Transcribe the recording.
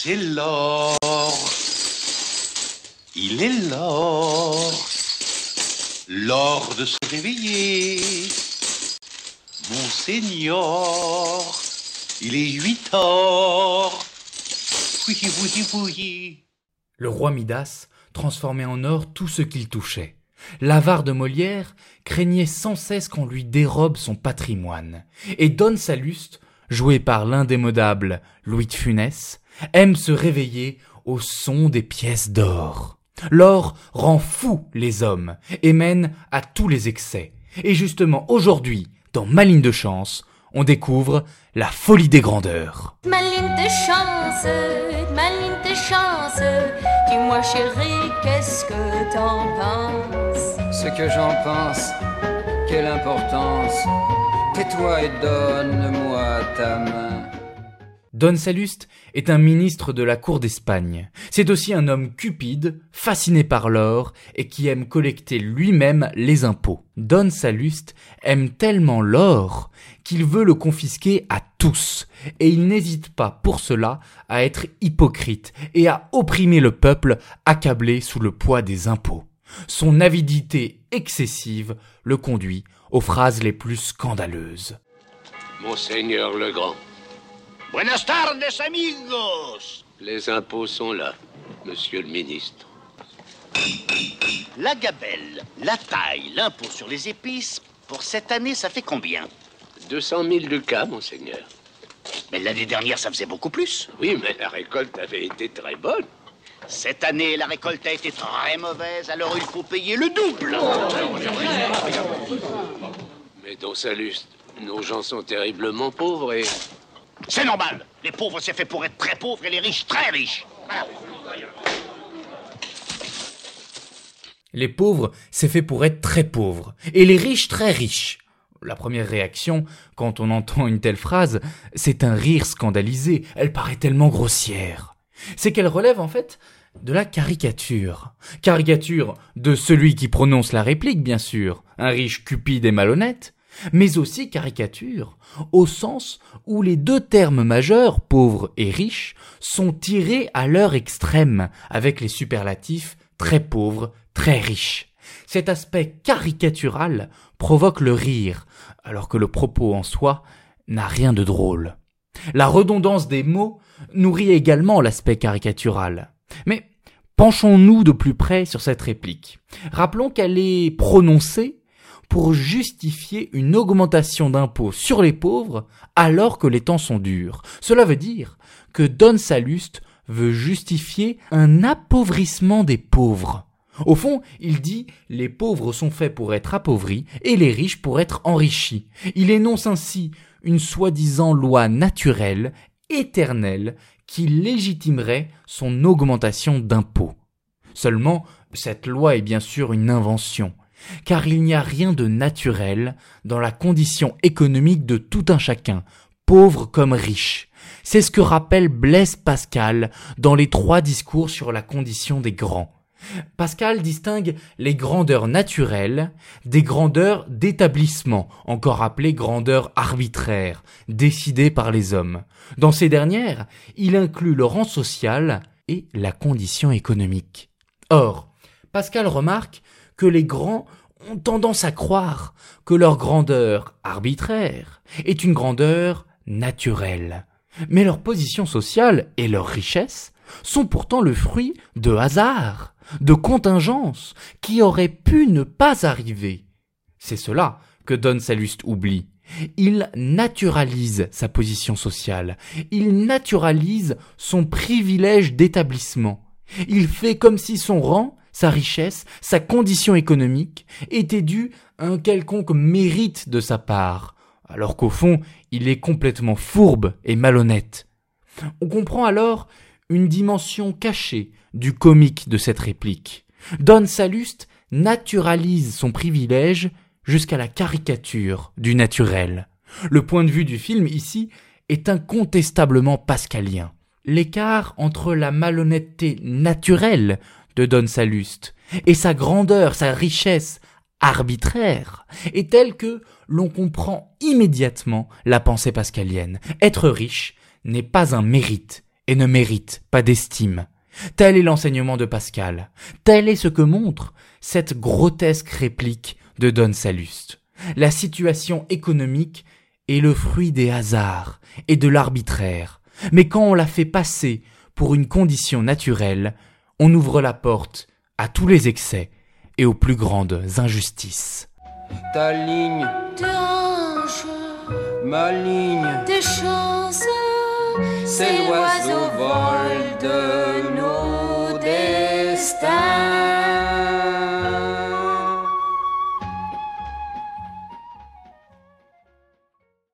C'est l'or. Il est l'or. L'or de se réveiller. Monseigneur, il est huit heures. Le roi Midas transformait en or tout ce qu'il touchait. L'avare de Molière craignait sans cesse qu'on lui dérobe son patrimoine. Et Don Saluste, joué par l'indémodable Louis de Funès, aime se réveiller au son des pièces d'or. L'or rend fou les hommes et mène à tous les excès. Et justement aujourd'hui, dans Ma ligne de chance, on découvre la folie des grandeurs. Ma ligne de chance, ma ligne de chance, dis-moi chérie, qu'est-ce que t'en penses? Ce que j'en pense, quelle importance, tais-toi et donne-moi ta main. Don Salluste est un ministre de la cour d'Espagne. C'est aussi un homme cupide, fasciné par l'or et qui aime collecter lui-même les impôts. Don Salluste aime tellement l'or qu'il veut le confisquer à tous, et il n'hésite pas pour cela à être hypocrite et à opprimer le peuple accablé sous le poids des impôts. Son avidité excessive le conduit aux phrases les plus scandaleuses. Monseigneur le Grand, Buenas tardes, amigos. les impôts sont là, monsieur le ministre. La gabelle, la taille, l'impôt sur les épices, pour cette année, ça fait combien? 200 000 ducats, monseigneur. Mais l'année dernière, ça faisait beaucoup plus. Oui, mais la récolte avait été très bonne. Cette année, la récolte a été très mauvaise, alors il faut payer le double. Mais dans Saluste, nos gens sont terriblement pauvres et... C'est normal. Les pauvres, c'est fait pour être très pauvres et les riches, très riches. Les pauvres, c'est fait pour être très pauvres, et les riches très riches. La première réaction, quand on entend une telle phrase, c'est un rire scandalisé, elle paraît tellement grossière. C'est qu'elle relève en fait de la caricature. Caricature de celui qui prononce la réplique, bien sûr, un riche cupide et malhonnête, mais aussi caricature au sens où les deux termes majeurs, pauvre et riche, sont tirés à leur extrême, avec les superlatifs très pauvre, très riche. Cet aspect caricatural provoque le rire, alors que le propos en soi n'a rien de drôle. La redondance des mots nourrit également l'aspect caricatural. Mais penchons-nous de plus près sur cette réplique. Rappelons qu'elle est prononcée pour justifier une augmentation d'impôts sur les pauvres alors que les temps sont durs. Cela veut dire que Don Salluste veut justifier un appauvrissement des pauvres. Au fond, il dit les pauvres sont faits pour être appauvris et les riches pour être enrichis. Il énonce ainsi une soi-disant loi naturelle, éternelle, qui légitimerait son augmentation d'impôts. Seulement, cette loi est bien sûr une invention, car il n'y a rien de naturel dans la condition économique de tout un chacun, pauvre comme riche. C'est ce que rappelle Blaise Pascal dans les trois discours sur la condition des grands. Pascal distingue les grandeurs naturelles des grandeurs d'établissement, encore appelées grandeurs arbitraires, décidées par les hommes. Dans ces dernières, il inclut le rang social et la condition économique. Or, Pascal remarque que les grands ont tendance à croire que leur grandeur arbitraire est une grandeur naturelle. Mais leur position sociale et leur richesse sont pourtant le fruit de hasard, de contingences qui auraient pu ne pas arriver. C'est cela que Don Salluste oublie. Il naturalise sa position sociale, il naturalise son privilège d'établissement. Il fait comme si son rang, sa richesse, sa condition économique étaient dus à un quelconque mérite de sa part, alors qu'au fond, il est complètement fourbe et malhonnête. On comprend alors une dimension cachée du comique de cette réplique. Don Salluste naturalise son privilège jusqu'à la caricature du naturel. Le point de vue du film ici est incontestablement pascalien. L'écart entre la malhonnêteté naturelle de Don Salluste et sa grandeur, sa richesse arbitraire est tel que l'on comprend immédiatement la pensée pascalienne. Être riche n'est pas un mérite, et ne méritent pas d'estime. Tel est l'enseignement de Pascal. Tel est ce que montre cette grotesque réplique de Don Salluste. La situation économique est le fruit des hasards et de l'arbitraire. Mais quand on la fait passer pour une condition naturelle, on ouvre la porte à tous les excès et aux plus grandes injustices. Ta ligne, Tes hanches, ma ligne, tes chances, c'est l'oiseau vol de